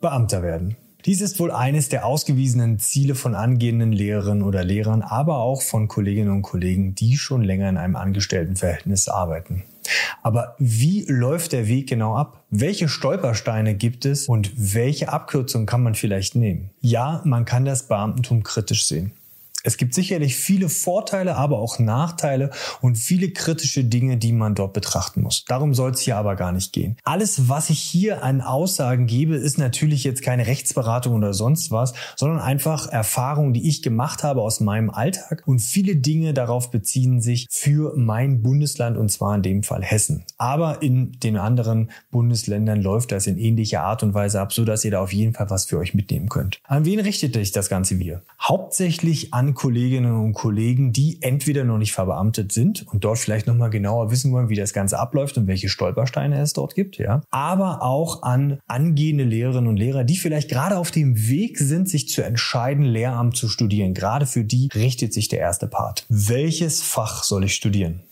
Beamter werden. Dies ist wohl eines der ausgewiesenen Ziele von angehenden Lehrerinnen oder Lehrern, aber auch von Kolleginnen und Kollegen, die schon länger in einem Angestelltenverhältnis arbeiten. Aber wie läuft der Weg genau ab? Welche Stolpersteine gibt es und welche Abkürzung kann man vielleicht nehmen? Ja, man kann das Beamtentum kritisch sehen. Es gibt sicherlich viele Vorteile, aber auch Nachteile und viele kritische Dinge, die man dort betrachten muss. Darum soll es hier aber gar nicht gehen. Alles, was ich hier an Aussagen gebe, ist natürlich jetzt keine Rechtsberatung oder sonst was, sondern einfach Erfahrungen, die ich gemacht habe aus meinem Alltag und viele Dinge darauf beziehen sich für mein Bundesland und zwar in dem Fall Hessen. Aber in den anderen Bundesländern läuft das in ähnlicher Art und Weise ab, so dass ihr da auf jeden Fall was für euch mitnehmen könnt. An wen richtet sich das Ganze wieder? Hauptsächlich an Kolleginnen und Kollegen, die entweder noch nicht verbeamtet sind und dort vielleicht nochmal genauer wissen wollen, wie das Ganze abläuft und welche Stolpersteine es dort gibt, ja. Aber auch an angehende Lehrerinnen und Lehrer, die vielleicht gerade auf dem Weg sind, sich zu entscheiden, Lehramt zu studieren. Gerade für die richtet sich der erste Part. Welches Fach soll ich studieren?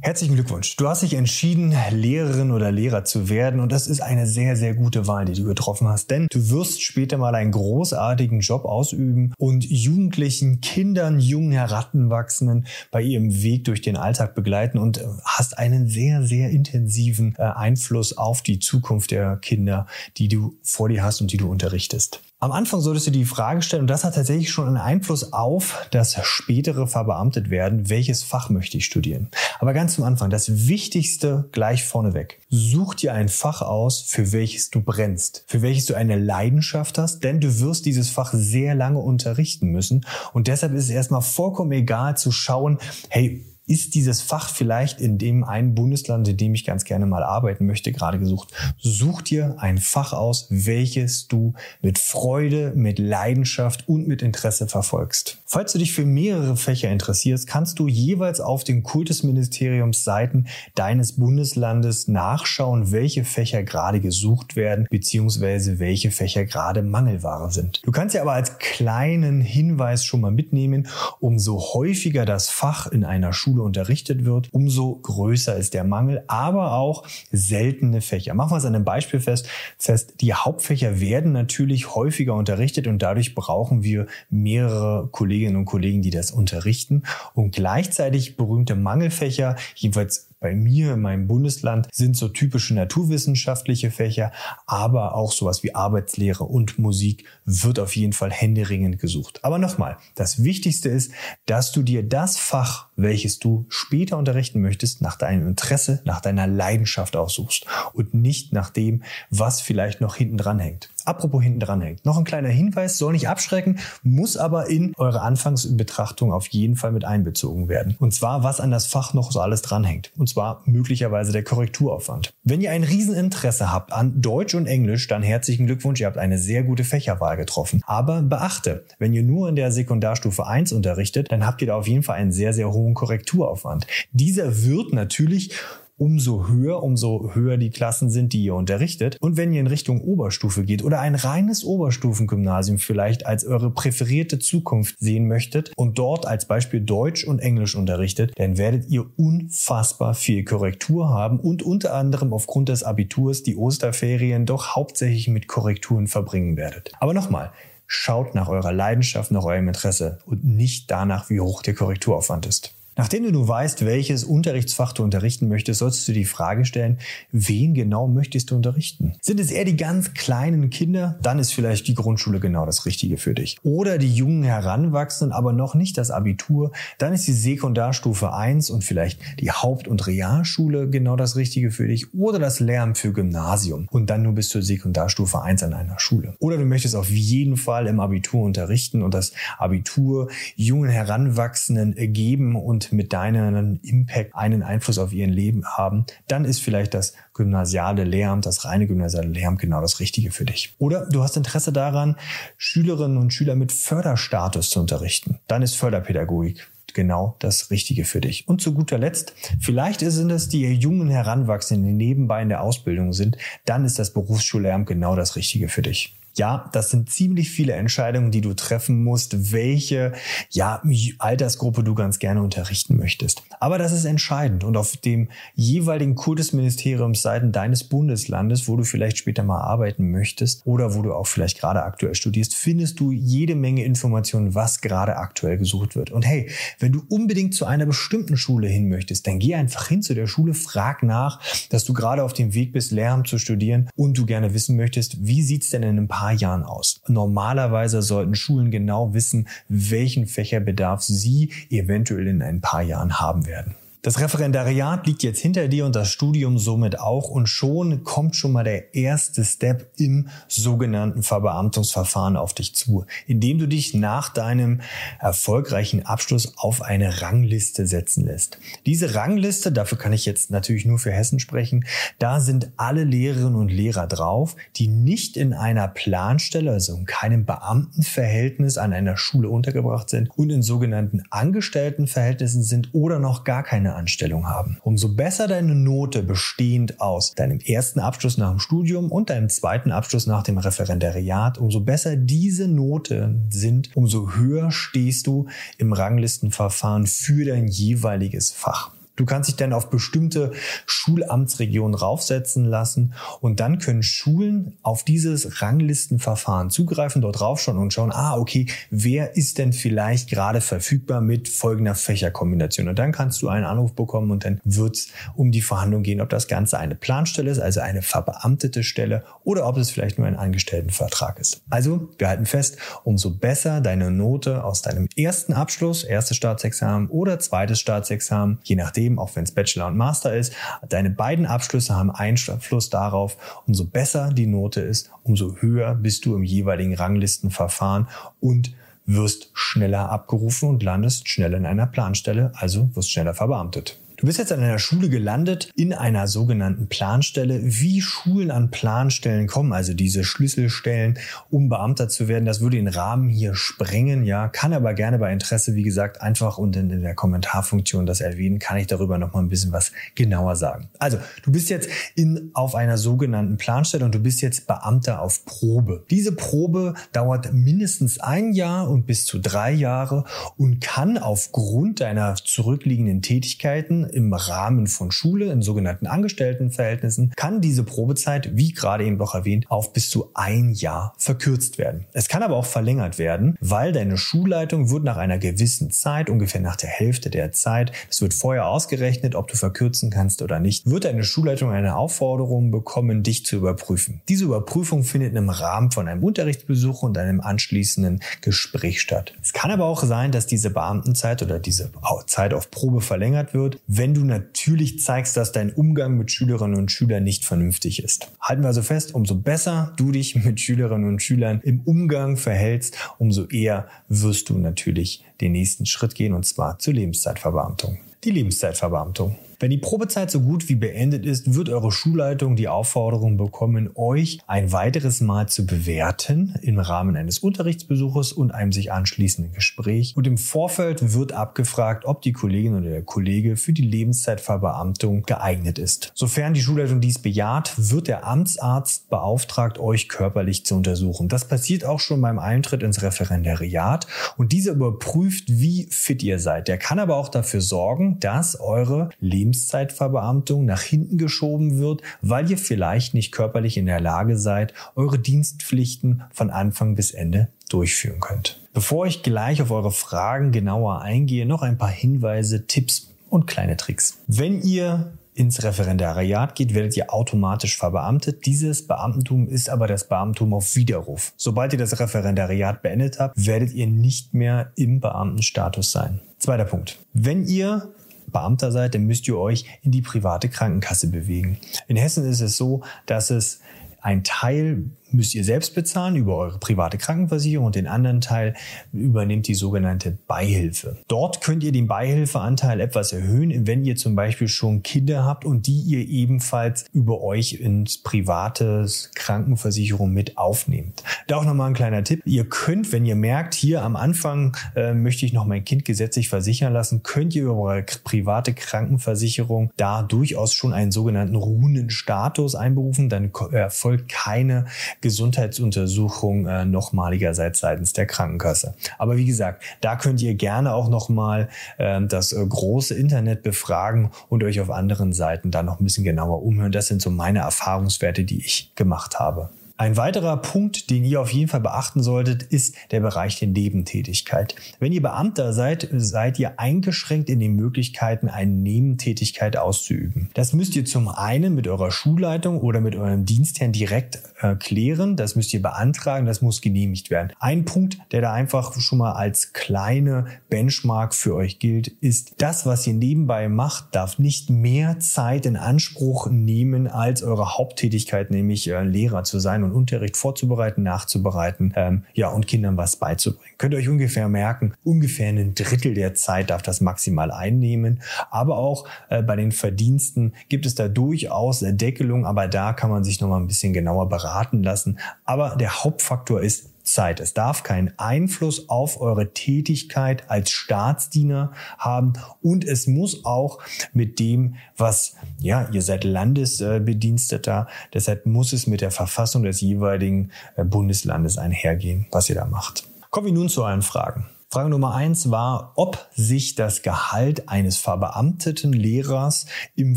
Herzlichen Glückwunsch. Du hast dich entschieden, Lehrerin oder Lehrer zu werden und das ist eine sehr, sehr gute Wahl, die du getroffen hast, denn du wirst später mal einen großartigen Job ausüben und Jugendlichen, Kindern, jungen Heranwachsenden bei ihrem Weg durch den Alltag begleiten und hast einen sehr, sehr intensiven äh, Einfluss auf die Zukunft der Kinder, die du vor dir hast und die du unterrichtest. Am Anfang solltest du die Frage stellen, und das hat tatsächlich schon einen Einfluss auf das spätere verbeamtet werden, welches Fach möchte ich studieren. Aber ganz zum Anfang, das Wichtigste gleich vorneweg. Such dir ein Fach aus, für welches du brennst, für welches du eine Leidenschaft hast, denn du wirst dieses Fach sehr lange unterrichten müssen. Und deshalb ist es erstmal vollkommen egal zu schauen, hey, ist dieses Fach vielleicht in dem einen Bundesland, in dem ich ganz gerne mal arbeiten möchte, gerade gesucht. Such dir ein Fach aus, welches du mit Freude, mit Leidenschaft und mit Interesse verfolgst. Falls du dich für mehrere Fächer interessierst, kannst du jeweils auf den Kultusministeriums Seiten deines Bundeslandes nachschauen, welche Fächer gerade gesucht werden, beziehungsweise welche Fächer gerade Mangelware sind. Du kannst ja aber als kleinen Hinweis schon mal mitnehmen, umso häufiger das Fach in einer Schule Schule unterrichtet wird, umso größer ist der Mangel, aber auch seltene Fächer. Machen wir es an einem Beispiel fest. fest. Die Hauptfächer werden natürlich häufiger unterrichtet und dadurch brauchen wir mehrere Kolleginnen und Kollegen, die das unterrichten. Und gleichzeitig berühmte Mangelfächer, jedenfalls bei mir in meinem Bundesland sind so typische naturwissenschaftliche Fächer, aber auch sowas wie Arbeitslehre und Musik wird auf jeden Fall händeringend gesucht. Aber nochmal, das Wichtigste ist, dass du dir das Fach, welches du später unterrichten möchtest, nach deinem Interesse, nach deiner Leidenschaft aussuchst und nicht nach dem, was vielleicht noch hinten dran hängt. Apropos hinten dran hängt. Noch ein kleiner Hinweis, soll nicht abschrecken, muss aber in eure Anfangsbetrachtung auf jeden Fall mit einbezogen werden. Und zwar, was an das Fach noch so alles dranhängt. Und zwar möglicherweise der Korrekturaufwand. Wenn ihr ein Rieseninteresse habt an Deutsch und Englisch, dann herzlichen Glückwunsch, ihr habt eine sehr gute Fächerwahl getroffen. Aber beachte, wenn ihr nur in der Sekundarstufe 1 unterrichtet, dann habt ihr da auf jeden Fall einen sehr, sehr hohen Korrekturaufwand. Dieser wird natürlich umso höher, umso höher die Klassen sind, die ihr unterrichtet. Und wenn ihr in Richtung Oberstufe geht oder ein reines Oberstufengymnasium vielleicht als eure präferierte Zukunft sehen möchtet und dort als Beispiel Deutsch und Englisch unterrichtet, dann werdet ihr unfassbar viel Korrektur haben und unter anderem aufgrund des Abiturs die Osterferien doch hauptsächlich mit Korrekturen verbringen werdet. Aber nochmal, schaut nach eurer Leidenschaft, nach eurem Interesse und nicht danach, wie hoch der Korrekturaufwand ist. Nachdem du weißt, welches Unterrichtsfach du unterrichten möchtest, solltest du die Frage stellen, wen genau möchtest du unterrichten? Sind es eher die ganz kleinen Kinder? Dann ist vielleicht die Grundschule genau das Richtige für dich. Oder die jungen Heranwachsenden, aber noch nicht das Abitur? Dann ist die Sekundarstufe 1 und vielleicht die Haupt- und Realschule genau das Richtige für dich. Oder das Lärm für Gymnasium. Und dann nur bis zur Sekundarstufe 1 an einer Schule. Oder du möchtest auf jeden Fall im Abitur unterrichten und das Abitur jungen Heranwachsenden geben und mit deinem Impact einen Einfluss auf ihren Leben haben, dann ist vielleicht das gymnasiale Lehramt, das reine gymnasiale Lehramt genau das Richtige für dich. Oder du hast Interesse daran, Schülerinnen und Schüler mit Förderstatus zu unterrichten. Dann ist Förderpädagogik genau das Richtige für dich. Und zu guter Letzt, vielleicht sind es die jungen Heranwachsenden, die nebenbei in der Ausbildung sind, dann ist das Berufsschullehramt genau das Richtige für dich. Ja, das sind ziemlich viele Entscheidungen, die du treffen musst, welche ja, Altersgruppe du ganz gerne unterrichten möchtest. Aber das ist entscheidend und auf dem jeweiligen Kultusministeriumsseiten deines Bundeslandes, wo du vielleicht später mal arbeiten möchtest oder wo du auch vielleicht gerade aktuell studierst, findest du jede Menge Informationen, was gerade aktuell gesucht wird. Und hey, wenn du unbedingt zu einer bestimmten Schule hin möchtest, dann geh einfach hin zu der Schule, frag nach, dass du gerade auf dem Weg bist, Lehramt zu studieren und du gerne wissen möchtest, wie sieht's denn in ein paar Jahren aus? Normalerweise sollten Schulen genau wissen, welchen Fächerbedarf sie eventuell in ein paar Jahren haben werden. Das Referendariat liegt jetzt hinter dir und das Studium somit auch und schon kommt schon mal der erste Step im sogenannten Verbeamtungsverfahren auf dich zu, indem du dich nach deinem erfolgreichen Abschluss auf eine Rangliste setzen lässt. Diese Rangliste, dafür kann ich jetzt natürlich nur für Hessen sprechen, da sind alle Lehrerinnen und Lehrer drauf, die nicht in einer Planstelle, also in keinem Beamtenverhältnis an einer Schule untergebracht sind und in sogenannten Angestelltenverhältnissen sind oder noch gar keine Anstellung haben. Umso besser deine Note bestehend aus deinem ersten Abschluss nach dem Studium und deinem zweiten Abschluss nach dem Referendariat, umso besser diese Noten sind, umso höher stehst du im Ranglistenverfahren für dein jeweiliges Fach. Du kannst dich dann auf bestimmte Schulamtsregionen raufsetzen lassen und dann können Schulen auf dieses Ranglistenverfahren zugreifen, dort raufschauen und schauen, ah, okay, wer ist denn vielleicht gerade verfügbar mit folgender Fächerkombination? Und dann kannst du einen Anruf bekommen und dann wird es um die Verhandlung gehen, ob das Ganze eine Planstelle ist, also eine verbeamtete Stelle oder ob es vielleicht nur ein Angestelltenvertrag ist. Also, wir halten fest, umso besser deine Note aus deinem ersten Abschluss, erstes Staatsexamen oder zweites Staatsexamen, je nachdem, nachdem, auch wenn es Bachelor und Master ist, deine beiden Abschlüsse haben Einfluss darauf, umso besser die Note ist, umso höher bist du im jeweiligen Ranglistenverfahren und wirst schneller abgerufen und landest schneller in einer Planstelle, also wirst schneller verbeamtet. Du bist jetzt an einer Schule gelandet in einer sogenannten Planstelle. Wie Schulen an Planstellen kommen, also diese Schlüsselstellen, um Beamter zu werden, das würde den Rahmen hier sprengen, ja, kann aber gerne bei Interesse, wie gesagt, einfach und in der Kommentarfunktion das erwähnen, kann ich darüber noch mal ein bisschen was genauer sagen. Also, du bist jetzt in, auf einer sogenannten Planstelle und du bist jetzt Beamter auf Probe. Diese Probe dauert mindestens ein Jahr und bis zu drei Jahre und kann aufgrund deiner zurückliegenden Tätigkeiten im Rahmen von Schule, in sogenannten Angestelltenverhältnissen, kann diese Probezeit, wie gerade eben noch erwähnt, auf bis zu ein Jahr verkürzt werden. Es kann aber auch verlängert werden, weil deine Schulleitung wird nach einer gewissen Zeit, ungefähr nach der Hälfte der Zeit, das wird vorher ausgerechnet, ob du verkürzen kannst oder nicht, wird deine Schulleitung eine Aufforderung bekommen, dich zu überprüfen. Diese Überprüfung findet im Rahmen von einem Unterrichtsbesuch und einem anschließenden Gespräch statt. Es kann aber auch sein, dass diese Beamtenzeit oder diese Zeit auf Probe verlängert wird, wenn du natürlich zeigst, dass dein Umgang mit Schülerinnen und Schülern nicht vernünftig ist. Halten wir also fest, umso besser du dich mit Schülerinnen und Schülern im Umgang verhältst, umso eher wirst du natürlich den nächsten Schritt gehen und zwar zur Lebenszeitverbeamtung. Die Lebenszeitverbeamtung. Wenn die Probezeit so gut wie beendet ist, wird eure Schulleitung die Aufforderung bekommen, euch ein weiteres Mal zu bewerten im Rahmen eines Unterrichtsbesuches und einem sich anschließenden Gespräch. Und im Vorfeld wird abgefragt, ob die Kollegin oder der Kollege für die Lebenszeitverbeamtung geeignet ist. Sofern die Schulleitung dies bejaht, wird der Amtsarzt beauftragt, euch körperlich zu untersuchen. Das passiert auch schon beim Eintritt ins Referendariat und dieser überprüft, wie fit ihr seid. Der kann aber auch dafür sorgen, dass eure Lebenszeitverbeamtung Lebenszeitverbeamtung nach hinten geschoben wird, weil ihr vielleicht nicht körperlich in der Lage seid, eure Dienstpflichten von Anfang bis Ende durchführen könnt. Bevor ich gleich auf eure Fragen genauer eingehe, noch ein paar Hinweise, Tipps und kleine Tricks. Wenn ihr ins Referendariat geht, werdet ihr automatisch verbeamtet. Dieses Beamtentum ist aber das Beamtentum auf Widerruf. Sobald ihr das Referendariat beendet habt, werdet ihr nicht mehr im Beamtenstatus sein. Zweiter Punkt. Wenn ihr Beamter seid, dann müsst ihr euch in die private Krankenkasse bewegen. In Hessen ist es so, dass es ein Teil müsst ihr selbst bezahlen über eure private Krankenversicherung und den anderen Teil übernimmt die sogenannte Beihilfe. Dort könnt ihr den Beihilfeanteil etwas erhöhen, wenn ihr zum Beispiel schon Kinder habt und die ihr ebenfalls über euch ins private Krankenversicherung mit aufnehmt. Da auch nochmal ein kleiner Tipp. Ihr könnt, wenn ihr merkt, hier am Anfang äh, möchte ich noch mein Kind gesetzlich versichern lassen, könnt ihr über eure private Krankenversicherung da durchaus schon einen sogenannten ruhenden Status einberufen. Dann erfolgt keine Gesundheitsuntersuchung äh, nochmaligerseits seitens der Krankenkasse. Aber wie gesagt, da könnt ihr gerne auch nochmal äh, das äh, große Internet befragen und euch auf anderen Seiten dann noch ein bisschen genauer umhören. Das sind so meine Erfahrungswerte, die ich gemacht habe. Ein weiterer Punkt, den ihr auf jeden Fall beachten solltet, ist der Bereich der Nebentätigkeit. Wenn ihr Beamter seid, seid ihr eingeschränkt in den Möglichkeiten, eine Nebentätigkeit auszuüben. Das müsst ihr zum einen mit eurer Schulleitung oder mit eurem Dienstherrn direkt äh, klären. Das müsst ihr beantragen. Das muss genehmigt werden. Ein Punkt, der da einfach schon mal als kleine Benchmark für euch gilt, ist, das, was ihr nebenbei macht, darf nicht mehr Zeit in Anspruch nehmen als eure Haupttätigkeit, nämlich äh, Lehrer zu sein und und Unterricht vorzubereiten, nachzubereiten, ähm, ja, und Kindern was beizubringen. Könnt ihr euch ungefähr merken, ungefähr ein Drittel der Zeit darf das maximal einnehmen. Aber auch äh, bei den Verdiensten gibt es da durchaus Deckelung, aber da kann man sich nochmal ein bisschen genauer beraten lassen. Aber der Hauptfaktor ist, Zeit. Es darf keinen Einfluss auf eure Tätigkeit als Staatsdiener haben und es muss auch mit dem, was, ja, ihr seid Landesbediensteter, deshalb muss es mit der Verfassung des jeweiligen äh, Bundeslandes einhergehen, was ihr da macht. Kommen wir nun zu euren Fragen. Frage Nummer eins war, ob sich das Gehalt eines verbeamteten Lehrers im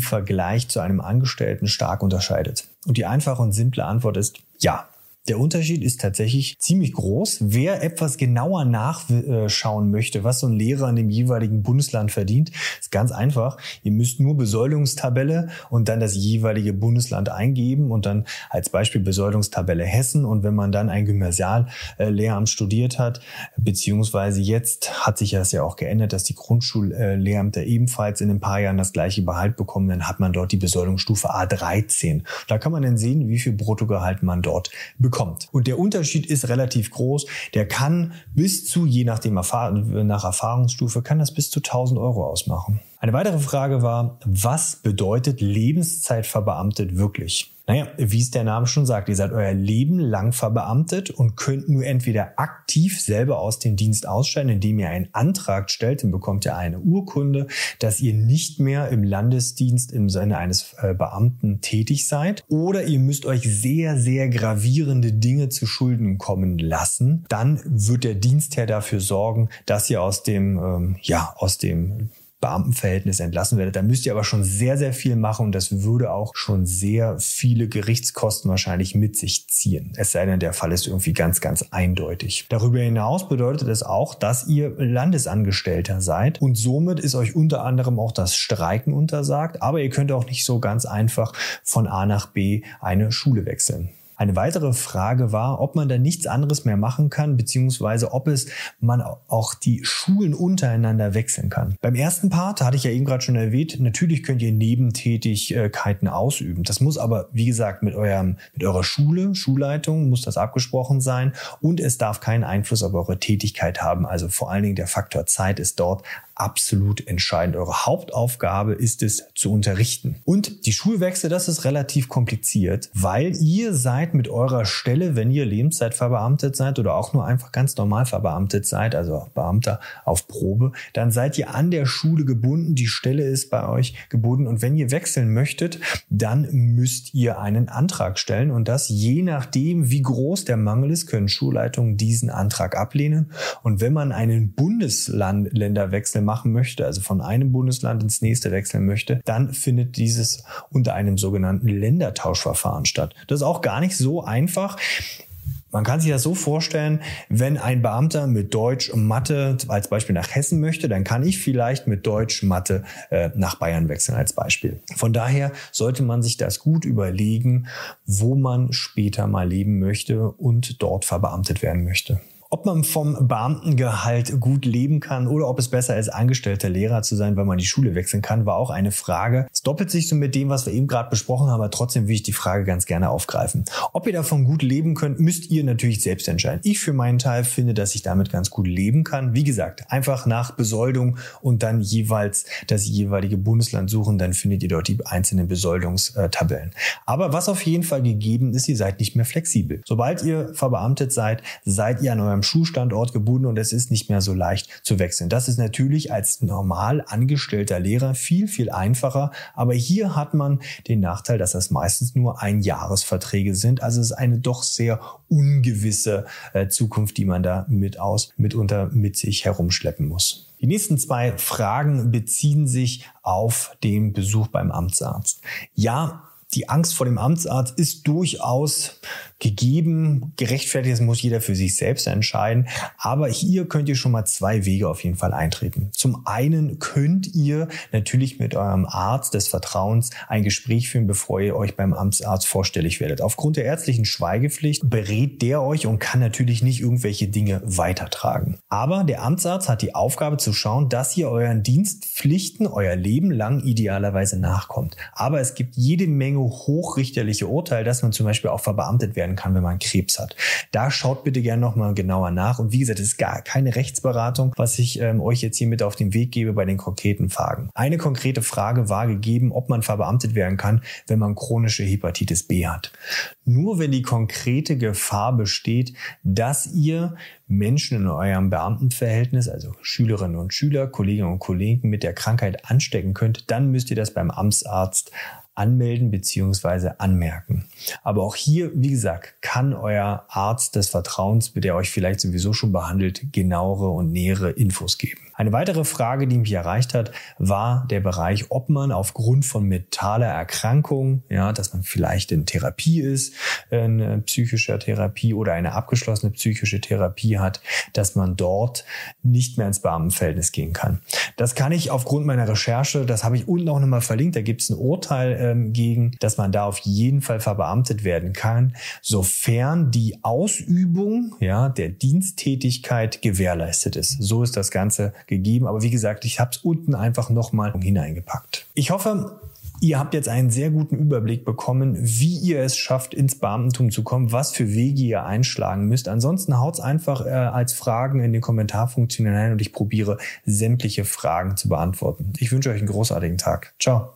Vergleich zu einem Angestellten stark unterscheidet. Und die einfache und simple Antwort ist ja. Der Unterschied ist tatsächlich ziemlich groß. Wer etwas genauer nachschauen möchte, was so ein Lehrer in dem jeweiligen Bundesland verdient, ist ganz einfach. Ihr müsst nur Besoldungstabelle und dann das jeweilige Bundesland eingeben und dann als Beispiel Besoldungstabelle Hessen. Und wenn man dann ein Gymnasiallehramt studiert hat, beziehungsweise jetzt hat sich das ja auch geändert, dass die Grundschullehramter ebenfalls in ein paar Jahren das gleiche Behalt bekommen, dann hat man dort die Besoldungsstufe A13. Da kann man dann sehen, wie viel Bruttogehalt man dort bekommt bekommt. Und der Unterschied ist relativ groß. Der kann bis zu, je nachdem nach Erfahrungsstufe, kann das bis zu 1000 Euro ausmachen. Eine weitere Frage war, was bedeutet Lebenszeit verbeamtet wirklich? Naja, wie es der Name schon sagt, ihr seid euer Leben lang verbeamtet und könnt nur entweder aktiv selber aus dem Dienst ausscheiden, indem ihr einen Antrag stellt, dann bekommt ihr eine Urkunde, dass ihr nicht mehr im Landesdienst im Sinne eines äh, Beamten tätig seid. Oder ihr müsst euch sehr, sehr gravierende Dinge zu Schulden kommen lassen. Dann wird der Dienstherr dafür sorgen, dass ihr aus dem, ähm, ja, aus dem Beamtenverhältnis entlassen werdet. Da müsst ihr aber schon sehr, sehr viel machen und das würde auch schon sehr viele Gerichtskosten wahrscheinlich mit sich ziehen. Es sei denn, der Fall ist irgendwie ganz, ganz eindeutig. Darüber hinaus bedeutet es auch, dass ihr Landesangestellter seid und somit ist euch unter anderem auch das Streiken untersagt, aber ihr könnt auch nicht so ganz einfach von A nach B eine Schule wechseln. Eine weitere Frage war, ob man da nichts anderes mehr machen kann, beziehungsweise ob es man auch die Schulen untereinander wechseln kann. Beim ersten Part hatte ich ja eben gerade schon erwähnt, natürlich könnt ihr Nebentätigkeiten ausüben. Das muss aber, wie gesagt, mit eurem, mit eurer Schule, Schulleitung muss das abgesprochen sein und es darf keinen Einfluss auf eure Tätigkeit haben. Also vor allen Dingen der Faktor Zeit ist dort absolut entscheidend. Eure Hauptaufgabe ist es zu unterrichten. Und die Schulwechsel, das ist relativ kompliziert, weil ihr seid mit eurer Stelle, wenn ihr Lebenszeit verbeamtet seid oder auch nur einfach ganz normal verbeamtet seid, also Beamter auf Probe, dann seid ihr an der Schule gebunden. Die Stelle ist bei euch gebunden. Und wenn ihr wechseln möchtet, dann müsst ihr einen Antrag stellen. Und das je nachdem, wie groß der Mangel ist, können Schulleitungen diesen Antrag ablehnen. Und wenn man einen Bundesländerwechsel machen möchte, also von einem Bundesland ins nächste wechseln möchte, dann findet dieses unter einem sogenannten Ländertauschverfahren statt. Das ist auch gar nicht so einfach. Man kann sich das so vorstellen, wenn ein Beamter mit Deutsch und Mathe als Beispiel nach Hessen möchte, dann kann ich vielleicht mit Deutsch Mathe äh, nach Bayern wechseln als Beispiel. Von daher sollte man sich das gut überlegen, wo man später mal leben möchte und dort verbeamtet werden möchte. Ob man vom Beamtengehalt gut leben kann oder ob es besser ist, angestellter Lehrer zu sein, weil man die Schule wechseln kann, war auch eine Frage. Es doppelt sich so mit dem, was wir eben gerade besprochen haben, aber trotzdem will ich die Frage ganz gerne aufgreifen. Ob ihr davon gut leben könnt, müsst ihr natürlich selbst entscheiden. Ich für meinen Teil finde, dass ich damit ganz gut leben kann. Wie gesagt, einfach nach Besoldung und dann jeweils das jeweilige Bundesland suchen, dann findet ihr dort die einzelnen Besoldungstabellen. Aber was auf jeden Fall gegeben ist, ihr seid nicht mehr flexibel. Sobald ihr verbeamtet seid, seid ihr an eurem Schulstandort gebunden und es ist nicht mehr so leicht zu wechseln. Das ist natürlich als normal angestellter Lehrer viel, viel einfacher. Aber hier hat man den Nachteil, dass das meistens nur Einjahresverträge sind. Also es ist eine doch sehr ungewisse äh, Zukunft, die man da mit aus, mitunter mit sich herumschleppen muss. Die nächsten zwei Fragen beziehen sich auf den Besuch beim Amtsarzt. Ja, die Angst vor dem Amtsarzt ist durchaus gegeben. Gerechtfertigt, das muss jeder für sich selbst entscheiden. Aber hier könnt ihr schon mal zwei Wege auf jeden Fall eintreten. Zum einen könnt ihr natürlich mit eurem Arzt des Vertrauens ein Gespräch führen, bevor ihr euch beim Amtsarzt vorstellig werdet. Aufgrund der ärztlichen Schweigepflicht berät der euch und kann natürlich nicht irgendwelche Dinge weitertragen. Aber der Amtsarzt hat die Aufgabe zu schauen, dass ihr euren Dienstpflichten euer Leben lang idealerweise nachkommt. Aber es gibt jede Menge hochrichterliche Urteile, dass man zum Beispiel auch verbeamtet werden werden kann, wenn man Krebs hat. Da schaut bitte gerne nochmal genauer nach. Und wie gesagt, es ist gar keine Rechtsberatung, was ich ähm, euch jetzt hier mit auf den Weg gebe bei den konkreten Fragen. Eine konkrete Frage war gegeben, ob man verbeamtet werden kann, wenn man chronische Hepatitis B hat. Nur wenn die konkrete Gefahr besteht, dass ihr Menschen in eurem Beamtenverhältnis, also Schülerinnen und Schüler, Kolleginnen und Kollegen mit der Krankheit anstecken könnt, dann müsst ihr das beim Amtsarzt anmelden beziehungsweise anmerken. Aber auch hier, wie gesagt, kann euer Arzt des Vertrauens, der euch vielleicht sowieso schon behandelt, genauere und nähere Infos geben. Eine weitere Frage, die mich erreicht hat, war der Bereich, ob man aufgrund von mentaler Erkrankung, ja, dass man vielleicht in Therapie ist, in psychischer Therapie oder eine abgeschlossene psychische Therapie hat, dass man dort nicht mehr ins Beamtenverhältnis gehen kann. Das kann ich aufgrund meiner Recherche, das habe ich unten auch nochmal verlinkt, da gibt es ein Urteil ähm, gegen, dass man da auf jeden Fall verbeamtet werden kann, sofern die Ausübung ja, der Diensttätigkeit gewährleistet ist. So ist das Ganze gegeben. Aber wie gesagt, ich habe es unten einfach nochmal hineingepackt. Ich hoffe, Ihr habt jetzt einen sehr guten Überblick bekommen, wie ihr es schafft, ins Beamtentum zu kommen, was für Wege ihr einschlagen müsst. Ansonsten haut's einfach äh, als Fragen in den Kommentarfunktion hinein und ich probiere sämtliche Fragen zu beantworten. Ich wünsche euch einen großartigen Tag. Ciao.